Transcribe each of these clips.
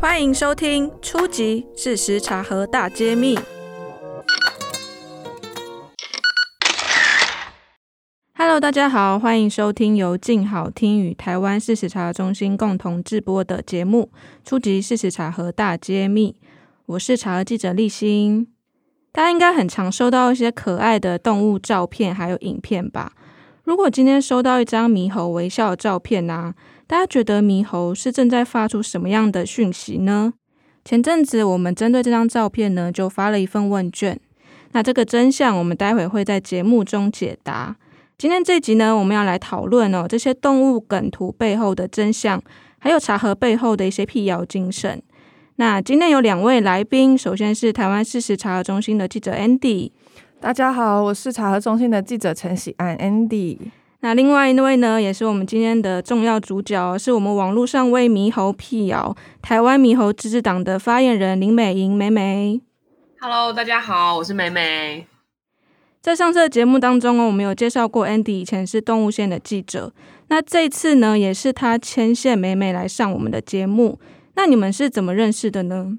欢迎收听《初级！事实查核大揭秘》。Hello，大家好，欢迎收听由静好听与台湾事实查核中心共同制播的节目《初级！事实查核大揭秘》。我是查核记者立新。大家应该很常收到一些可爱的动物照片，还有影片吧？如果今天收到一张猕猴微笑的照片呢、大家觉得猕猴是正在发出什么样的讯息呢？前阵子我们针对这张照片呢，就发了一份问卷。那这个真相，我们待会会在节目中解答。今天这集呢，我们要来讨论哦，这些动物梗图背后的真相，还有查核背后的一些辟谣精神。那今天有两位来宾，首先是台湾事实查核中心的记者 Andy。大家好，我是查核中心的记者陈喜安 Andy。那另外一位呢，也是我们今天的重要主角，是我们网络上为猕猴辟谣台湾猕猴自治党的发言人林美莹美美。Hello，大家好，我是美美。在上次的节目当中哦，我们有介绍过 Andy 以前是动物线的记者，那这次呢，也是他牵线美美来上我们的节目。那你们是怎么认识的呢？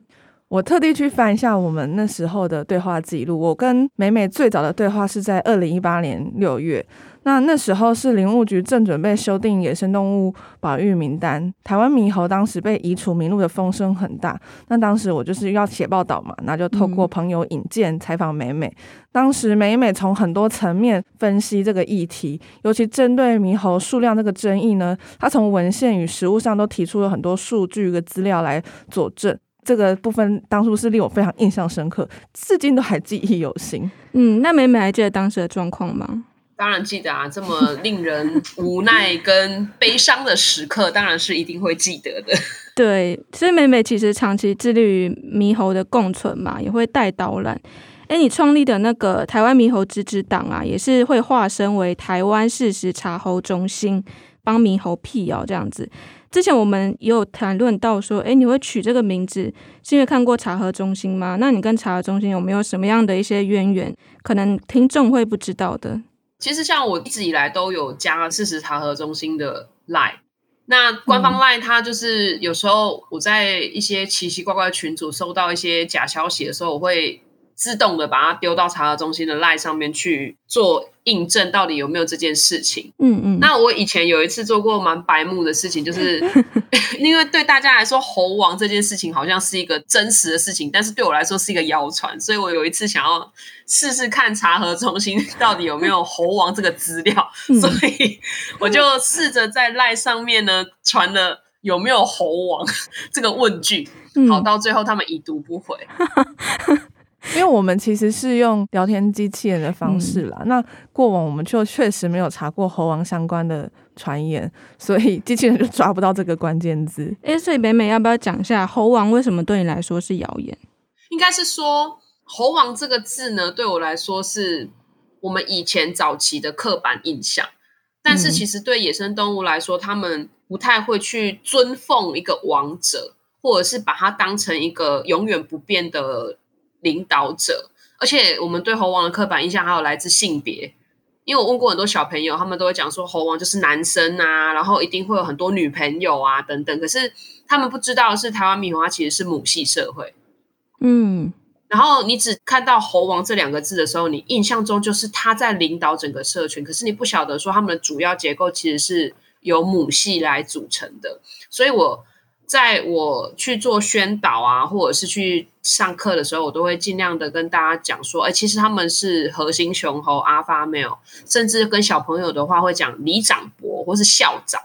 我特地去翻一下我们那时候的对话记录，我跟美美最早的对话是在二零一八年六月。那那时候是林务局正准备修订野生动物保育名单，台湾猕猴当时被移除名录的风声很大。那当时我就是要写报道嘛，那就透过朋友引荐采访美美。当时美美从很多层面分析这个议题，尤其针对猕猴数量这个争议呢，她从文献与实物上都提出了很多数据和资料来佐证。这个部分当初是令我非常印象深刻，至今都还记忆犹新。嗯，那美美还记得当时的状况吗？当然记得啊，这么令人无奈跟悲伤的时刻，当然是一定会记得的。对，所以美美其实长期致力于猕猴的共存嘛，也会带导览。哎，你创立的那个台湾猕猴自治党啊，也是会化身为台湾事实查猴中心，帮猕猴辟谣这样子。之前我们也有谈论到说，哎，你会取这个名字是因为看过查核中心吗？那你跟查核中心有没有什么样的一些渊源？可能听众会不知道的。其实像我一直以来都有加事实查核中心的 line，那官方 line 它就是有时候我在一些奇奇怪怪的群组收到一些假消息的时候，我会自动的把它丢到查核中心的 line 上面去做。印证到底有没有这件事情？嗯嗯。那我以前有一次做过蛮白目的事情，就是 因为对大家来说，猴王这件事情好像是一个真实的事情，但是对我来说是一个谣传，所以我有一次想要试试看查核中心到底有没有猴王这个资料，嗯、所以我就试着在赖上面呢传了有没有猴王这个问句，好，到最后他们已读不回。因为我们其实是用聊天机器人的方式啦，嗯、那过往我们就确实没有查过猴王相关的传言，所以机器人就抓不到这个关键字。诶，所以美美要不要讲一下猴王为什么对你来说是谣言？应该是说猴王这个字呢，对我来说是我们以前早期的刻板印象，但是其实对野生动物来说，他们不太会去尊奉一个王者，或者是把它当成一个永远不变的。领导者，而且我们对猴王的刻板印象还有来自性别，因为我问过很多小朋友，他们都会讲说猴王就是男生啊，然后一定会有很多女朋友啊等等。可是他们不知道的是台湾猕猴它其实是母系社会，嗯，然后你只看到猴王这两个字的时候，你印象中就是他在领导整个社群，可是你不晓得说他们的主要结构其实是由母系来组成的，所以我。在我去做宣导啊，或者是去上课的时候，我都会尽量的跟大家讲说，哎，其实他们是核心雄猴 Alpha Male，甚至跟小朋友的话会讲李长伯或是校长，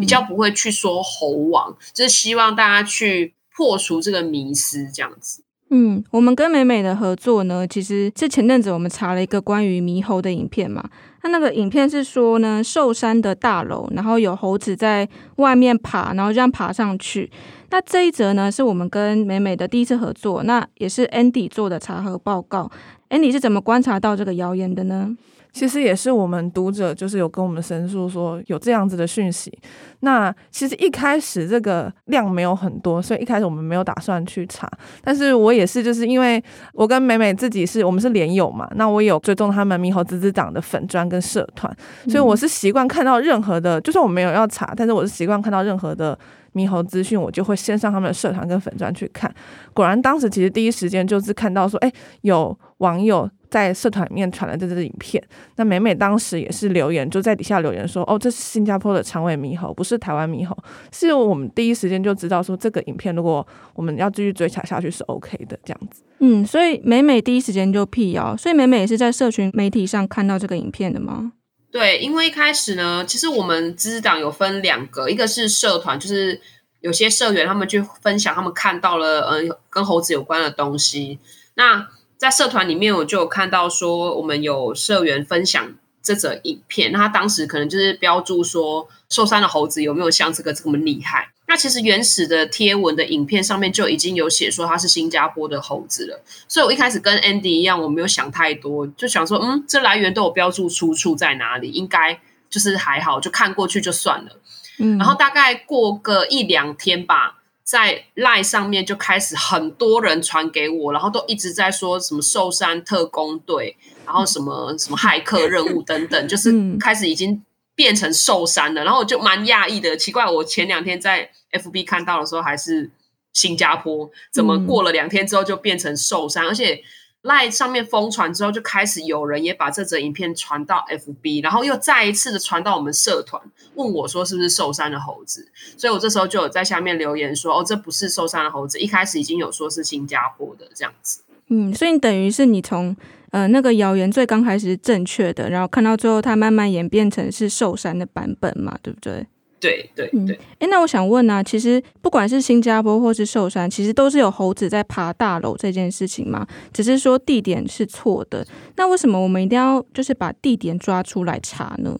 比较不会去说猴王，嗯、就是希望大家去破除这个迷思，这样子。嗯，我们跟美美的合作呢，其实是前阵子我们查了一个关于猕猴的影片嘛。他那个影片是说呢，寿山的大楼，然后有猴子在外面爬，然后这样爬上去。那这一则呢，是我们跟美美的第一次合作，那也是 Andy 做的查核报告。Andy 是怎么观察到这个谣言的呢？其实也是我们读者，就是有跟我们申诉说有这样子的讯息。那其实一开始这个量没有很多，所以一开始我们没有打算去查。但是我也是，就是因为我跟美美自己是我们是连友嘛，那我也有追踪他们猕猴滋滋长的粉砖跟社团，所以我是习惯看到任何的，就算我没有要查，但是我是习惯看到任何的猕猴资讯，我就会先上他们的社团跟粉专去看。果然当时其实第一时间就是看到说，哎，有网友。在社团里面传了这支影片，那美美当时也是留言，就在底下留言说：“哦，这是新加坡的长尾猕猴，不是台湾猕猴。”是我们第一时间就知道说，这个影片如果我们要继续追查下去是 OK 的这样子。嗯，所以美美第一时间就辟谣，所以美美也是在社群媒体上看到这个影片的吗？对，因为一开始呢，其实我们知识党有分两个，一个是社团，就是有些社员他们去分享他们看到了嗯跟猴子有关的东西，那。在社团里面，我就有看到说，我们有社员分享这则影片，那他当时可能就是标注说，寿山的猴子有没有像这个这么厉害？那其实原始的贴文的影片上面就已经有写说它是新加坡的猴子了，所以我一开始跟 Andy 一样，我没有想太多，就想说，嗯，这来源都有标注出处在哪里，应该就是还好，就看过去就算了。嗯，然后大概过个一两天吧。在 LINE 上面就开始很多人传给我，然后都一直在说什么寿山特工队，然后什么什么骇客任务等等，就是开始已经变成寿山了。然后我就蛮讶异的，奇怪，我前两天在 FB 看到的时候还是新加坡，怎么过了两天之后就变成寿山，而且。赖上面疯传之后，就开始有人也把这则影片传到 FB，然后又再一次的传到我们社团，问我说是不是寿山的猴子，所以我这时候就有在下面留言说，哦，这不是寿山的猴子，一开始已经有说是新加坡的这样子。嗯，所以等于是你从呃那个谣言最刚开始是正确的，然后看到最后它慢慢演变成是寿山的版本嘛，对不对？对对对，哎、嗯，那我想问呢、啊，其实不管是新加坡或是寿山，其实都是有猴子在爬大楼这件事情嘛，只是说地点是错的。那为什么我们一定要就是把地点抓出来查呢？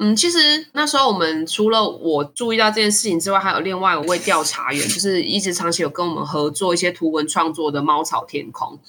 嗯，其实那时候我们除了我注意到这件事情之外，还有另外一位调查员，就是一直长期有跟我们合作一些图文创作的猫草天空。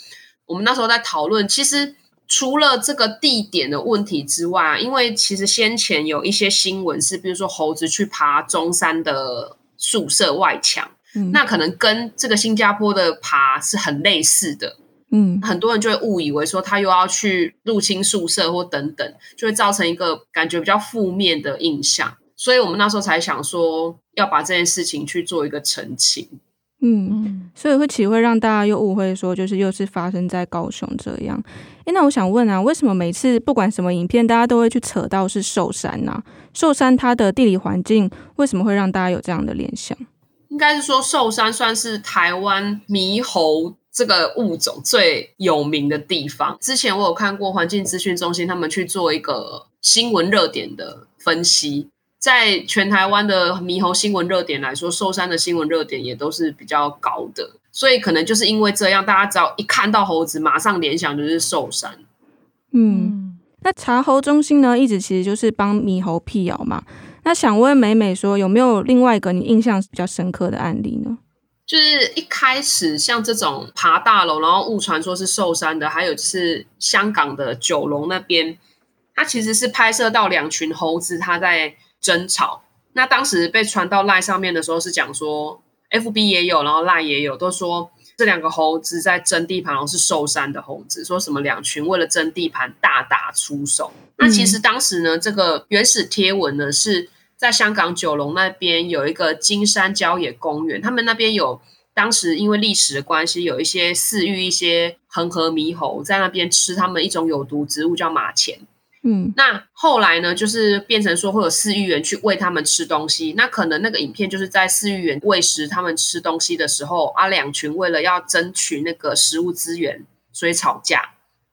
我们那时候在讨论，其实。除了这个地点的问题之外，因为其实先前有一些新闻是，比如说猴子去爬中山的宿舍外墙，嗯，那可能跟这个新加坡的爬是很类似的，嗯，很多人就会误以为说他又要去入侵宿舍或等等，就会造成一个感觉比较负面的印象，所以我们那时候才想说要把这件事情去做一个澄清。嗯，所以会岂会让大家又误会说，就是又是发生在高雄这样？诶，那我想问啊，为什么每次不管什么影片，大家都会去扯到是寿山呢、啊？寿山它的地理环境为什么会让大家有这样的联想？应该是说寿山算是台湾猕猴这个物种最有名的地方。之前我有看过环境资讯中心他们去做一个新闻热点的分析。在全台湾的猕猴新闻热点来说，寿山的新闻热点也都是比较高的，所以可能就是因为这样，大家只要一看到猴子，马上联想就是寿山。嗯，那查猴中心呢，一直其实就是帮猕猴辟谣嘛。那想问美美说，有没有另外一个你印象比较深刻的案例呢？就是一开始像这种爬大楼，然后误传说是寿山的，还有就是香港的九龙那边，它其实是拍摄到两群猴子，它在。争吵，那当时被传到赖上面的时候是讲说，FB 也有，然后赖也有，都说这两个猴子在争地盘，然后是寿山的猴子，说什么两群为了争地盘大打出手。那其实当时呢，这个原始贴文呢是在香港九龙那边有一个金山郊野公园，他们那边有当时因为历史的关系，有一些饲育一些恒河猕猴在那边吃他们一种有毒植物叫马钱。嗯，那后来呢，就是变成说会有饲育员去喂他们吃东西。那可能那个影片就是在饲育员喂食他们吃东西的时候，啊，两群为了要争取那个食物资源，所以吵架。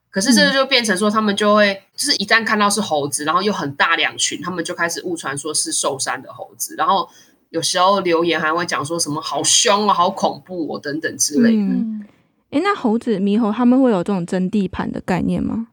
可是这个就变成说，他们就会就是一旦看到是猴子，然后又很大两群，他们就开始误传说是寿山的猴子。然后有时候留言还会讲说什么好凶啊，好恐怖哦，等等之类的。嗯，诶，那猴子猕猴他们会有这种争地盘的概念吗？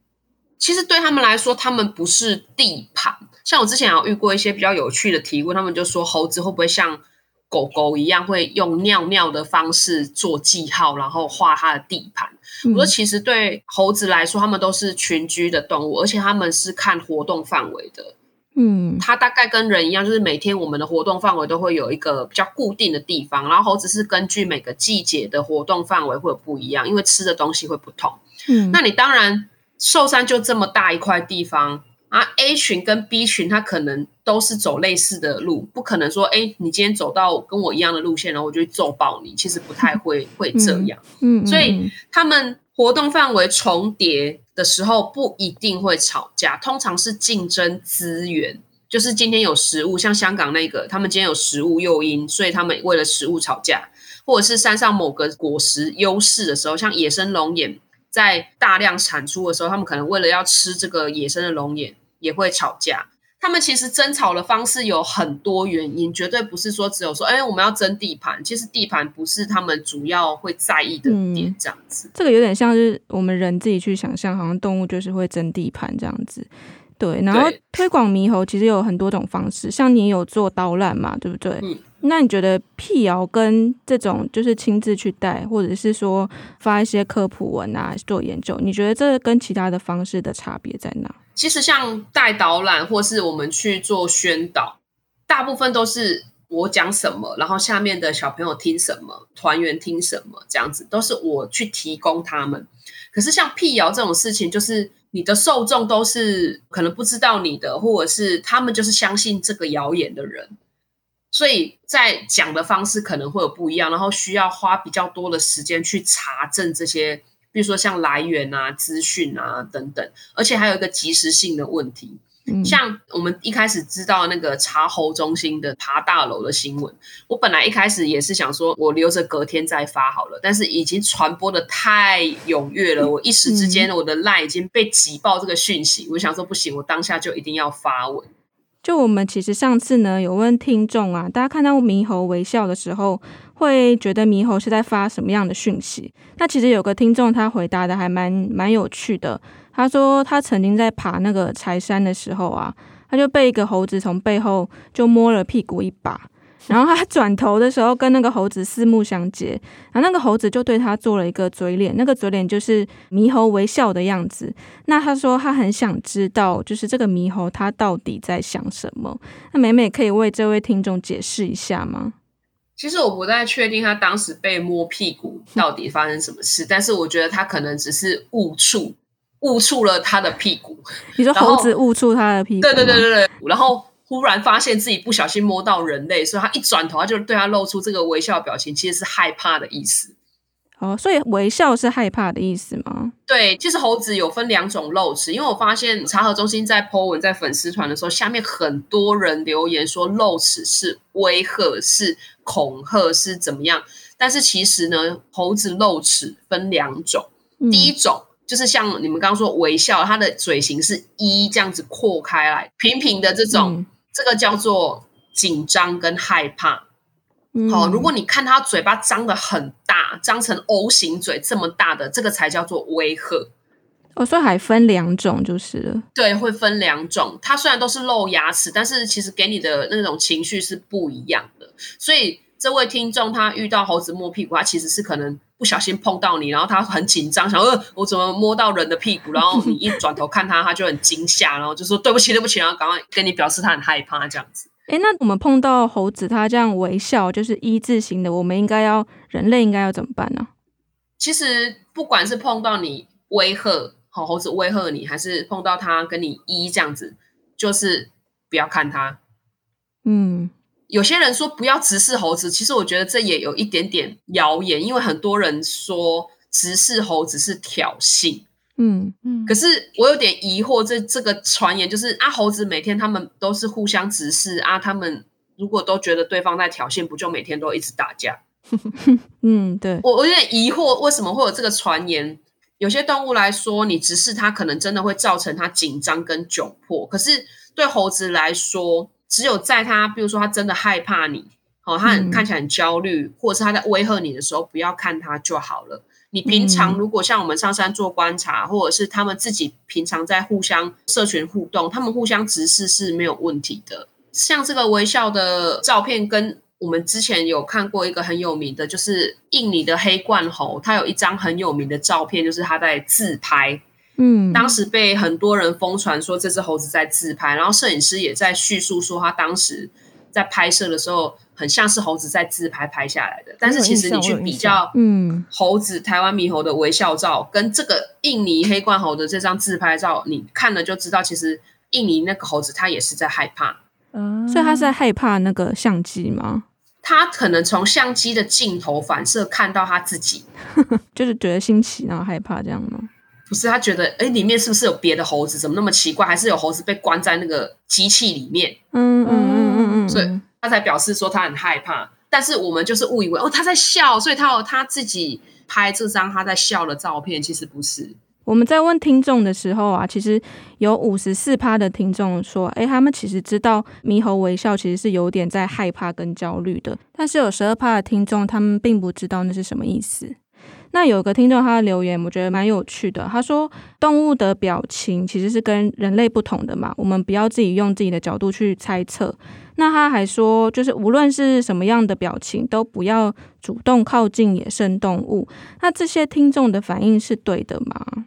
其实对他们来说，他们不是地盘。像我之前有遇过一些比较有趣的题目，他们就说猴子会不会像狗狗一样，会用尿尿的方式做记号，然后画它的地盘。我说，其实对猴子来说，它们都是群居的动物，而且它们是看活动范围的。嗯，它大概跟人一样，就是每天我们的活动范围都会有一个比较固定的地方，然后猴子是根据每个季节的活动范围会有不一样，因为吃的东西会不同。嗯，那你当然寿山就这么大一块地方啊，A 群跟 B 群它可能都是走类似的路，不可能说，哎，你今天走到跟我一样的路线，然后我就揍爆你，其实不太会会这样。嗯，所以他们活动范围重叠的时候不一定会吵架，通常是竞争资源，就是今天有食物，像香港那个，他们今天有食物诱因，所以他们为了食物吵架，或者是山上某个果实优势的时候，像野生龙眼在大量产出的时候，他们可能为了要吃这个野生的龙眼，也会吵架。他们其实争吵的方式有很多原因，绝对不是说只有说，哎，我们要争地盘。其实地盘不是他们主要会在意的点，这样子。嗯，这个有点像是我们人自己去想象，好像动物就是会争地盘这样子。对，然后推广猕猴其实有很多种方式，像你有做导览嘛，对不对？嗯。那你觉得辟谣跟这种就是亲自去带，或者是说发一些科普文啊，做研究，你觉得这跟其他的方式的差别在哪？其实像带导览或是我们去做宣导，大部分都是我讲什么，然后下面的小朋友听什么，团员听什么，这样子都是我去提供他们。可是像辟谣这种事情，就是你的受众都是可能不知道你的，或者是他们就是相信这个谣言的人，所以在讲的方式可能会有不一样，然后需要花比较多的时间去查证这些。比如说像来源啊、资讯啊等等，而且还有一个及时性的问题。嗯，像我们一开始知道那个查喉中心的爬大楼的新闻，我本来一开始也是想说，我留着隔天再发好了。但是已经传播的太踊跃了，我一时之间我的 LINE 已经被挤爆这个讯息，我想说不行，我当下就一定要发文。就我们其实上次呢有问听众啊，大家看到猕猴微笑的时候，会觉得猕猴是在发什么样的讯息？那其实有个听众他回答的还蛮蛮有趣的，他说他曾经在爬那个柴山的时候啊，他就被一个猴子从背后就摸了屁股一把。然后他转头的时候，跟那个猴子四目相接，然后那个猴子就对他做了一个嘴脸，那个嘴脸就是猕猴微笑的样子。那他说他很想知道，就是这个猕猴他到底在想什么？那美美可以为这位听众解释一下吗？其实我不太确定他当时被摸屁股到底发生什么事，但是我觉得他可能只是误触误触了他的屁股。你说猴子误触他的屁股？对对对对对，然后。忽然发现自己不小心摸到人类，所以他一转头，他就对他露出这个微笑表情，其实是害怕的意思。哦，所以微笑是害怕的意思吗？对，其实猴子有分两种露齿，因为我发现茶核中心在 po 文在粉丝团的时候，下面很多人留言说露齿是威吓、是恐吓、是怎么样。但是其实呢，猴子露齿分两种，嗯、第一种就是像你们刚刚说微笑，它的嘴型是一这样子扩开来，平平的这种。嗯这个叫做紧张跟害怕。好、如果你看他嘴巴张的很大，张成 O 型嘴这么大的，这个才叫做威吓。哦，所以还分两种就是了。对，会分两种。它虽然都是露牙齿，但是其实给你的那种情绪是不一样的。所以这位听众他遇到猴子摸屁股，他其实是可能不小心碰到你，然后他很紧张，想呃我怎么摸到人的屁股？然后你一转头看他，他就很惊吓，然后就说对不起，对不起，然后赶快跟你表示他很害怕这样子。诶，那我们碰到猴子他这样微笑，就是一字形的，我们应该要人类应该要怎么办呢？其实不管是碰到你威吓，好猴子威吓你，还是碰到他跟你一这样子，就是不要看他。嗯。有些人说不要直视猴子，其实我觉得这也有一点点谣言，因为很多人说直视猴子是挑衅，嗯嗯。可是我有点疑惑，这这个传言就是啊，猴子每天他们都是互相直视啊，他们如果都觉得对方在挑衅，不就每天都一直打架？嗯，对。我我有点疑惑，为什么会有这个传言？有些动物来说，你直视它，可能真的会造成它紧张跟窘迫，可是对猴子来说。只有在他，比如说他真的害怕你，哦，他很看起来很焦虑，嗯，或者是他在威吓你的时候，不要看他就好了。你平常如果像我们上山做观察，嗯，或者是他们自己平常在互相社群互动，他们互相直视是没有问题的。像这个微笑的照片跟我们之前有看过一个很有名的，就是印尼的黑冠猴，它有一张很有名的照片，就是它在自拍。嗯，当时被很多人疯传说这只猴子在自拍，然后摄影师也在叙述说他当时在拍摄的时候，很像是猴子在自拍拍下来的。但是其实你去比较，嗯，猴子台湾猕猴的微笑照跟这个印尼黑冠猴的这张自拍照，你看了就知道，其实印尼那个猴子它也是在害怕。嗯，所以它是在害怕那个相机吗？他可能从相机的镜头反射看到他自己，就是觉得新奇，然后害怕这样吗？不是，他觉得哎，里面是不是有别的猴子？怎么那么奇怪？还是有猴子被关在那个机器里面？嗯嗯嗯嗯嗯，所以他才表示说他很害怕。但是我们就是误以为哦，他在笑，所以他有他自己拍这张他在笑的照片，其实不是。我们在问听众的时候啊，其实有五十四趴的听众说，哎，他们其实知道猕猴微笑其实是有点在害怕跟焦虑的，但是有十二趴的听众他们并不知道那是什么意思。那有个听众他的留言，我觉得蛮有趣的。他说，动物的表情其实是跟人类不同的嘛，我们不要自己用自己的角度去猜测。那他还说，就是无论是什么样的表情，都不要主动靠近野生动物。那这些听众的反应是对的吗？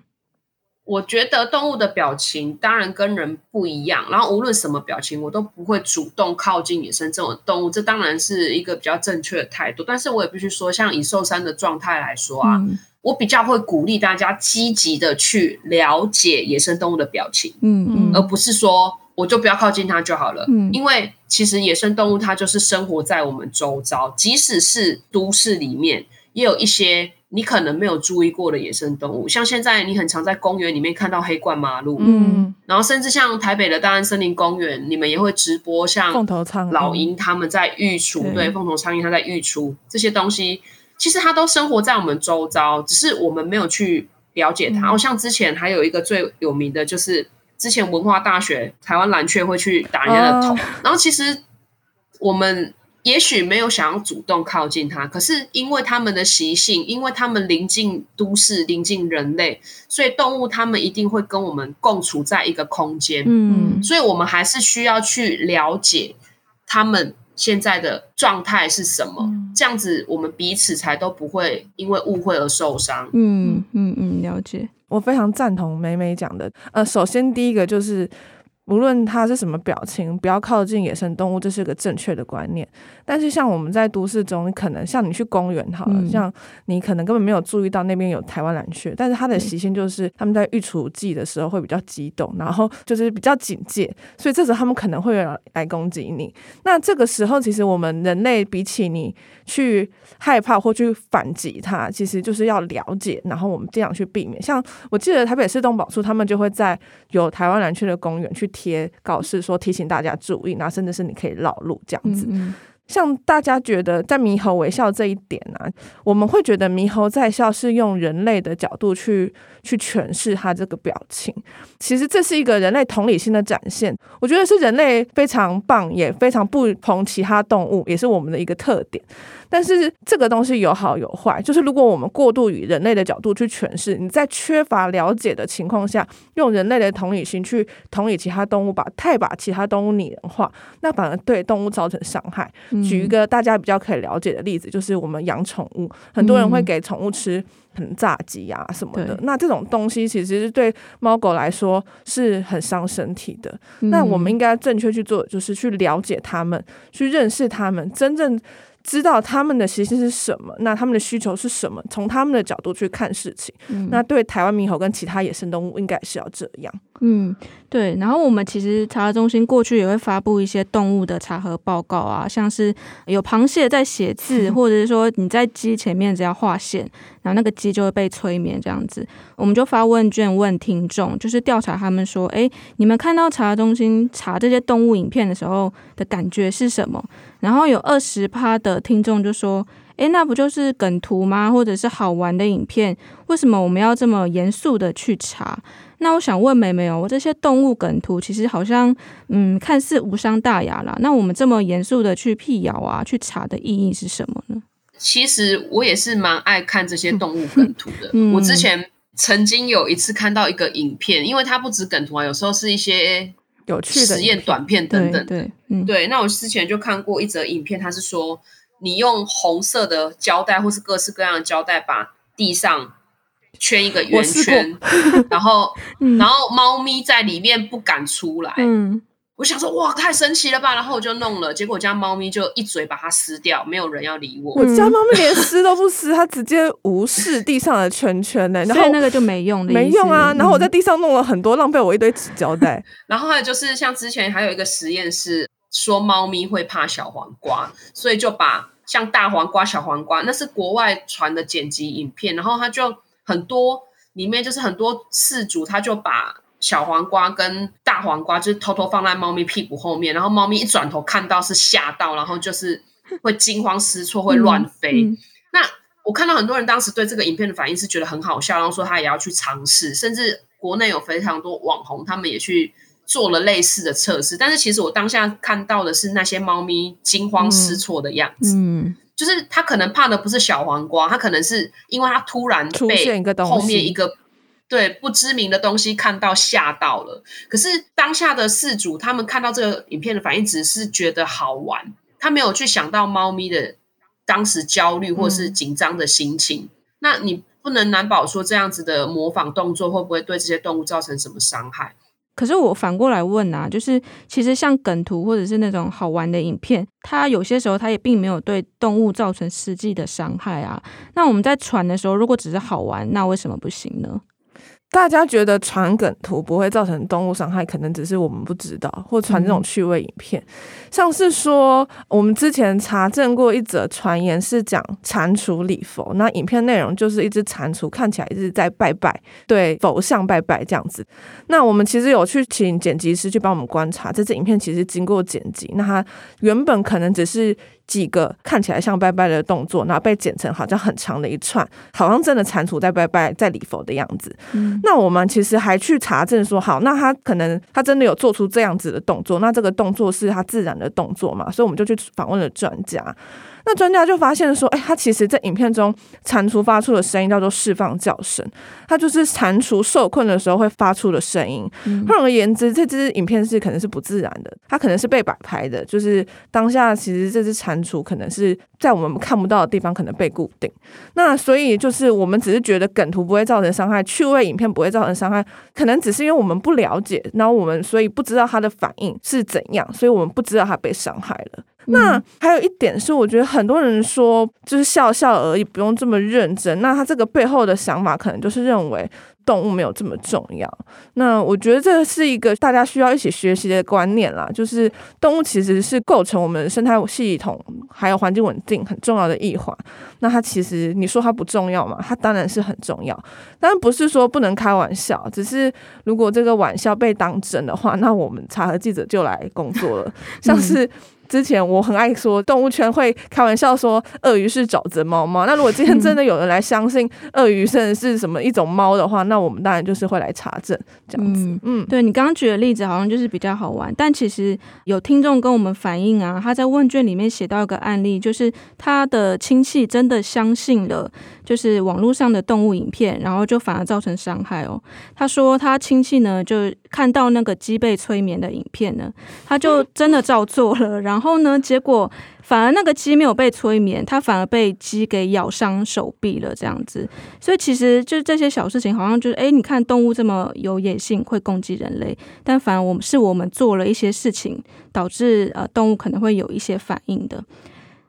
我觉得动物的表情当然跟人不一样，然后无论什么表情，我都不会主动靠近野生这种动物，这当然是一个比较正确的态度。但是我也必须说，像以寿山的状态来说啊，嗯、我比较会鼓励大家积极的去了解野生动物的表情，嗯嗯，而不是说我就不要靠近它就好了，嗯，因为其实野生动物它就是生活在我们周遭，即使是都市里面，也有一些。你可能没有注意过的野生动物，像现在你很常在公园里面看到黑冠麻鹭，嗯，然后甚至像台北的大安森林公园，你们也会直播像凤头苍老鹰他们在育雏，对，凤头苍蝇它在育雏这些东西，其实它都生活在我们周遭，只是我们没有去了解它。然后、像之前还有一个最有名的就是之前文化大学台湾蓝雀会去打人家的头，哦、然后其实我们。也许没有想要主动靠近它，可是因为它们的习性，因为它们临近都市、临近人类，所以动物它们一定会跟我们共处在一个空间。嗯，所以我们还是需要去了解它们现在的状态是什么，嗯、这样子我们彼此才都不会因为误会而受伤。嗯嗯嗯，了解。我非常赞同美美讲的。呃，首先第一个就是。无论它是什么表情，不要靠近野生动物，这是个正确的观念。但是像我们在都市中，可能像你去公园好了，嗯、像你可能根本没有注意到那边有台湾蓝雀，但是它的习性就是他们在育雏季的时候会比较激动，然后就是比较警戒，所以这时候他们可能会来攻击你。那这个时候，其实我们人类比起你去害怕或去反击它，其实就是要了解，然后我们这样去避免。像我记得台北市动保处他们就会在有台湾蓝雀的公园去贴告示说提醒大家注意，那甚至是你可以绕路这样子。嗯嗯像大家觉得在猕猴微笑这一点呢、啊，我们会觉得猕猴在笑是用人类的角度去去诠释它这个表情。其实这是一个人类同理心的展现，我觉得是人类非常棒，也非常不同其他动物，也是我们的一个特点。但是这个东西有好有坏，就是如果我们过度以人类的角度去诠释，你在缺乏了解的情况下，用人类的同理心去同理其他动物，把太把其他动物拟人化，那反而对动物造成伤害。嗯、举一个大家比较可以了解的例子，就是我们养宠物，很多人会给宠物吃很炸鸡啊什么的，嗯、那这种东西其实是对猫狗来说是很伤身体的。嗯、那我们应该正确去做，就是去了解它们，去认识它们，真正。知道他们的习性是什么，那他们的需求是什么？从他们的角度去看事情。嗯、那对台湾猕猴跟其他野生动物，应该是要这样。嗯，对。然后我们其实查核中心过去也会发布一些动物的查核报告啊，像是有螃蟹在写字，或者是说你在鸡前面只要画线，然后那个鸡就会被催眠这样子。我们就发问卷问听众，就是调查他们说，哎，你们看到查核中心查这些动物影片的时候的感觉是什么？然后有二十趴的听众就说：“诶，那不就是梗图吗？或者是好玩的影片？为什么我们要这么严肃的去查？”那我想问美美哦，这些动物梗图其实好像嗯，看似无伤大雅啦。那我们这么严肃的去辟谣啊，去查的意义是什么呢？其实我也是蛮爱看这些动物梗图的。嗯、我之前曾经有一次看到一个影片，因为它不止梗图啊，有时候是一些。有趣的实验短片等等。对，对，嗯，对，那我之前就看过一则影片，它是说你用红色的胶带或是各式各样的胶带把地上圈一个圆圈，然后、嗯、然后猫咪在里面不敢出来。嗯。我想说，哇，太神奇了吧！然后我就弄了，结果我家猫咪就一嘴把它撕掉，没有人要理我。我家猫咪连撕都不撕，它直接无视地上的圈圈呢。然后那个就没用的，没用啊。然后我在地上弄了很多，浪费我一堆纸胶带。然后还有就是，像之前还有一个实验是说猫咪会怕小黄瓜，所以就把像大黄瓜、小黄瓜，那是国外传的剪辑影片，然后它就很多里面就是很多饲主，他就把。小黄瓜跟大黄瓜就是偷偷放在猫咪屁股后面，然后猫咪一转头看到是吓到，然后就是会惊慌失措，会乱飞。嗯嗯、那我看到很多人当时对这个影片的反应是觉得很好笑，然后说他也要去尝试，甚至国内有非常多网红他们也去做了类似的测试。但是其实我当下看到的是那些猫咪惊慌失措的样子，嗯，嗯就是他可能怕的不是小黄瓜，他可能是因为他突然出现一个东西后面一个。对不知名的东西看到吓到了，可是当下的事主他们看到这个影片的反应只是觉得好玩，他没有去想到猫咪的当时焦虑或是紧张的心情。嗯、那你不能难保说这样子的模仿动作会不会对这些动物造成什么伤害？可是我反过来问啊，就是其实像梗图或者是那种好玩的影片，它有些时候它也并没有对动物造成实际的伤害啊。那我们在传的时候，如果只是好玩，那为什么不行呢？大家觉得传梗图不会造成动物伤害，可能只是我们不知道，或传这种趣味影片，嗯、像是说我们之前查证过一则传言，是讲蟾蜍礼佛，那影片内容就是一只蟾蜍看起来一直在拜拜，对佛像拜拜这样子。那我们其实有去请剪辑师去帮我们观察，这支影片其实经过剪辑，那它原本可能只是。几个看起来像拜拜的动作，然后被剪成好像很长的一串，好像真的蟾蜍在拜拜、在礼佛的样子。嗯，那我们其实还去查证说，好，那他可能他真的有做出这样子的动作，那这个动作是他自然的动作嘛？所以我们就去访问了专家。那专家就发现说，哎、欸，他其实，在影片中，蟾蜍发出的声音叫做释放叫声，它就是蟾蜍受困的时候会发出的声音。换、嗯、而言之，这支影片是可能是不自然的，它可能是被摆拍的，就是当下其实这只蟾蜍可能是在我们看不到的地方可能被固定。那所以就是我们只是觉得梗图不会造成伤害，趣味影片不会造成伤害，可能只是因为我们不了解，然后我们所以不知道它的反应是怎样，所以我们不知道它被伤害了。那还有一点是，我觉得很多人说就是笑笑而已，不用这么认真。那他这个背后的想法，可能就是认为动物没有这么重要。那我觉得这是一个大家需要一起学习的观念啦，就是动物其实是构成我们生态系统还有环境稳定很重要的一环。那它其实你说它不重要嘛？它当然是很重要，但不是说不能开玩笑。只是如果这个玩笑被当真的话，那我们查核记者就来工作了，像是。之前我很爱说动物圈会开玩笑说鳄鱼是沼泽猫猫。那如果今天真的有人来相信鳄鱼甚至是什么一种猫的话，那我们当然就是会来查证这样子。嗯，对你刚刚举的例子好像就是比较好玩，但其实有听众跟我们反映啊，他在问卷里面写到一个案例，就是他的亲戚真的相信了，就是网络上的动物影片，然后就反而造成伤害哦。他说他亲戚呢就看到那个鸡被催眠的影片呢，他就真的照做了，然后。然后呢，结果反而那个鸡没有被催眠，它反而被鸡给咬伤手臂了，这样子。所以其实就是这些小事情，好像就是，哎，你看动物这么有野性，会攻击人类，但反而我们是我们做了一些事情，导致呃动物可能会有一些反应的。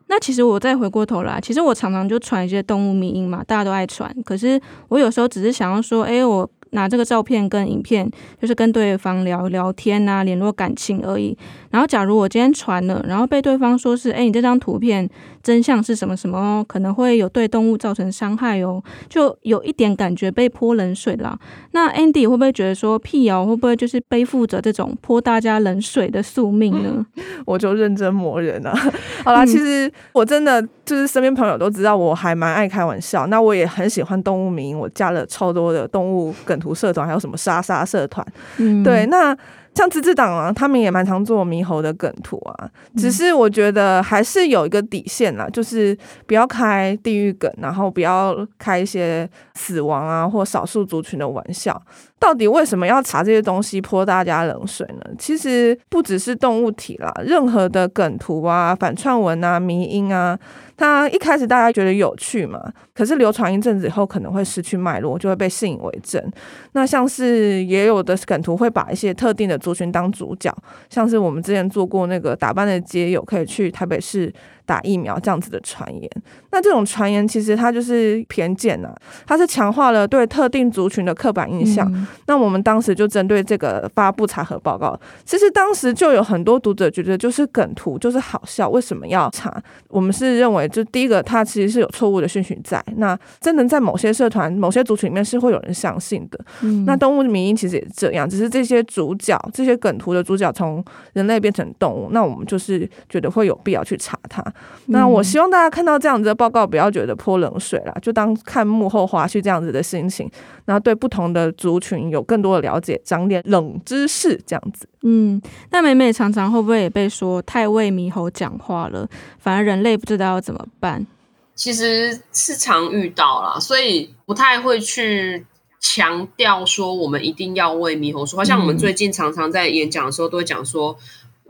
那其实我再回过头来，其实我常常就传一些动物迷因嘛，大家都爱传。可是我有时候只是想要说，哎，我。拿这个照片跟影片，就是跟对方聊聊天啊，联络感情而已。然后，假如我今天传了，然后被对方说是，哎，你这张图片真相是什么什么哦，可能会有对动物造成伤害哦，就有一点感觉被泼冷水啦。那 Andy 会不会觉得说，辟谣会不会就是背负着这种泼大家冷水的宿命呢？我就认真磨人啊。好啦，其实我真的就是身边朋友都知道，我还蛮爱开玩笑。那我也很喜欢动物名，我加了超多的动物梗图社团，还有什么莎莎社团，嗯、对那。像自治党啊，他们也蛮常做猕猴的梗图啊。只是我觉得还是有一个底线啦，就是不要开地狱梗，然后不要开一些死亡啊或少数族群的玩笑。到底为什么要查这些东西泼大家冷水呢？其实不只是动物体啦，任何的梗图啊、反串文啊、迷音啊，它一开始大家觉得有趣嘛，可是流传一阵子以后，可能会失去脉络，就会被信以为真。那像是也有的梗图会把一些特定的族群当主角，像是我们之前做过那个打扮的街友可以去台北市。打疫苗这样子的传言，那这种传言其实它就是偏见呐、啊，它是强化了对特定族群的刻板印象。嗯、那我们当时就针对这个发布查核报告，其实当时就有很多读者觉得就是梗图就是好笑，为什么要查？我们是认为，就第一个，它其实是有错误的讯息在，那真的在某些社团、某些族群里面是会有人相信的。嗯、那动物的迷因其实也是这样，只是这些主角、这些梗图的主角从人类变成动物，那我们就是觉得会有必要去查它。那我希望大家看到这样子的报告，不要觉得泼冷水啦，就当看幕后花絮这样子的心情，然后对不同的族群有更多的了解，长点冷知识这样子。嗯，那美美常常会不会也被说太为猕猴讲话了，反而人类不知道要怎么办？其实是常遇到啦，所以不太会去强调说我们一定要为猕猴说话。像我们最近常常在演讲的时候，都会讲说。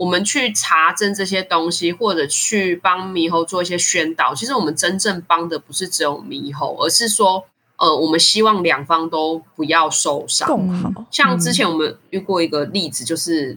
我们去查证这些东西，或者去帮猕猴做一些宣导。其实我们真正帮的不是只有猕猴，而是说，呃，我们希望两方都不要受伤。更好。像之前我们遇过一个例子，就是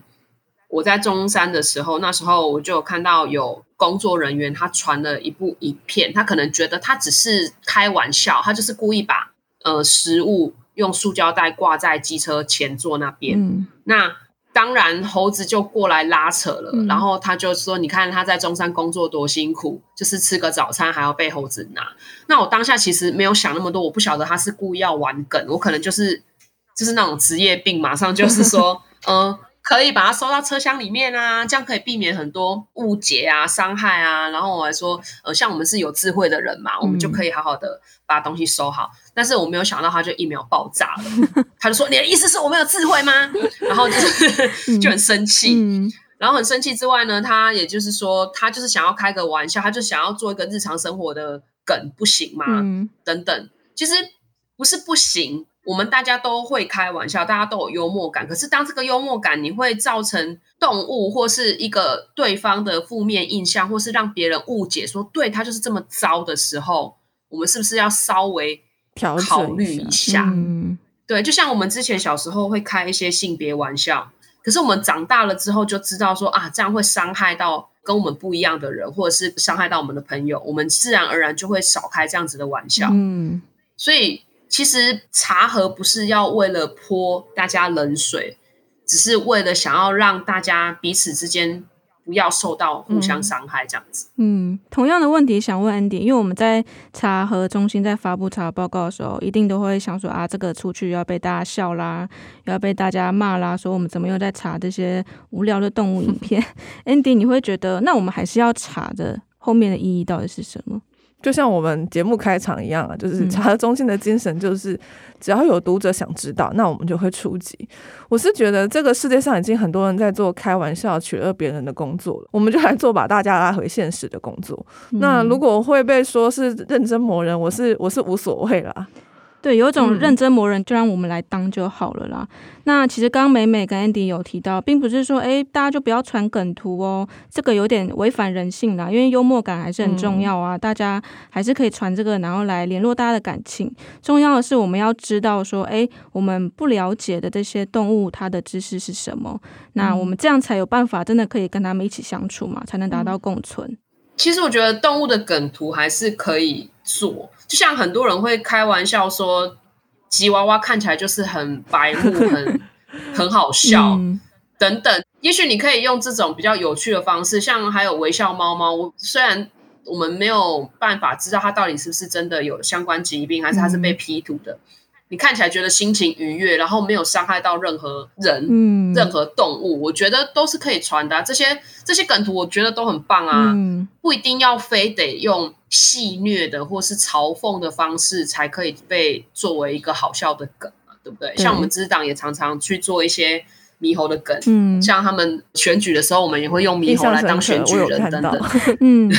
我在中山的时候，那时候我就有看到有工作人员他传了一部影片，他可能觉得他只是开玩笑，他就是故意把呃食物用塑胶袋挂在机车前座那边。嗯。那当然，猴子就过来拉扯了，嗯、然后他就说：“你看他在中山工作多辛苦，就是吃个早餐还要被猴子拿。”那我当下其实没有想那么多，我不晓得他是故意要玩梗，我可能就是就是那种职业病，马上就是说，嗯、呃。可以把它收到车厢里面啊，这样可以避免很多误解啊、伤害啊。然后我还说，呃，像我们是有智慧的人嘛，我们就可以好好的把东西收好。嗯、但是我没有想到，他就一秒爆炸了。他就说：“你的意思是我没有智慧吗？”然后就是 就很生气。嗯、然后很生气之外呢，他也就是说，他就是想要开个玩笑，他就想要做一个日常生活的梗，不行吗？嗯、等等，其实不是不行。我们大家都会开玩笑，大家都有幽默感。可是当这个幽默感你会造成动物或是一个对方的负面印象，或是让别人误解说对他就是这么糟的时候，我们是不是要稍微考虑一下？嗯，对，就像我们之前小时候会开一些性别玩笑，可是我们长大了之后就知道说啊，这样会伤害到跟我们不一样的人，或者是伤害到我们的朋友，我们自然而然就会少开这样子的玩笑。嗯，所以。其实茶和不是要为了泼大家冷水，只是为了想要让大家彼此之间不要受到互相伤害这样子。嗯，同样的问题想问 Andy，因为我们在查核中心在发布查核报告的时候，一定都会想说啊，这个出去要被大家笑啦，要被大家骂啦，说我们怎么又在查这些无聊的动物影片？Andy，你会觉得那我们还是要查的，后面的意义到底是什么？就像我们节目开场一样啊，就是查核中心的精神就是，只要有读者想知道，那我们就会出击。我是觉得这个世界上已经很多人在做开玩笑、取乐别人的工作了，我们就来做把大家拉回现实的工作。那如果会被说是认真磨人，我是我是无所谓啦。对，有一种认真磨人，就让我们来当就好了啦。嗯、那其实刚刚美美跟 Andy 有提到，并不是说，哎，大家就不要传梗图哦，这个有点违反人性啦。因为幽默感还是很重要啊，嗯、大家还是可以传这个，然后来联络大家的感情。重要的是，我们要知道说，哎，我们不了解的这些动物，它的知识是什么？那我们这样才有办法，真的可以跟他们一起相处嘛，才能达到共存。其实我觉得动物的梗图还是可以做。就像很多人会开玩笑说，吉娃娃看起来就是很白目、很很好笑、嗯、等等。也许你可以用这种比较有趣的方式，像还有微笑猫猫。虽然我们没有办法知道它到底是不是真的有相关疾病，还是它是被 P 图的。嗯你看起来觉得心情愉悦，然后没有伤害到任何人、嗯、任何动物，我觉得都是可以传的、啊。这些这些梗图，我觉得都很棒啊，嗯、不一定要非得用戏谑的或是嘲讽的方式才可以被作为一个好笑的梗嘛，对不对？对，像我们知党也常常去做一些猕猴的梗，嗯，像他们选举的时候，我们也会用猕猴来当选举人等等。嗯，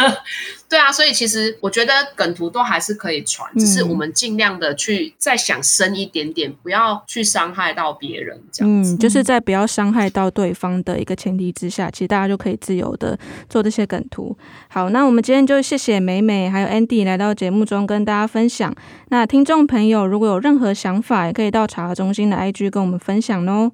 对啊，所以其实我觉得梗图都还是可以传，只是我们尽量的去再想深一点点，不要去伤害到别人，这样子。嗯，就是在不要伤害到对方的一个前提之下，其实大家就可以自由的做这些梗图。好，那我们今天就谢谢美美还有 Andy 来到节目中跟大家分享。那听众朋友如果有任何想法，也可以到查核中心的 IG 跟我们分享哦。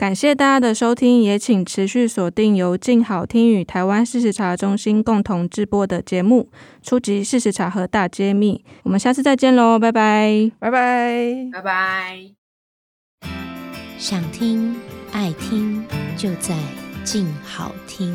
感谢大家的收听，也请持续锁定由静好听与台湾事实查中心共同制播的节目《初级！事实查核大揭秘》。我们下次再见喽，拜拜，拜拜，拜拜。想听爱听，就在静好听。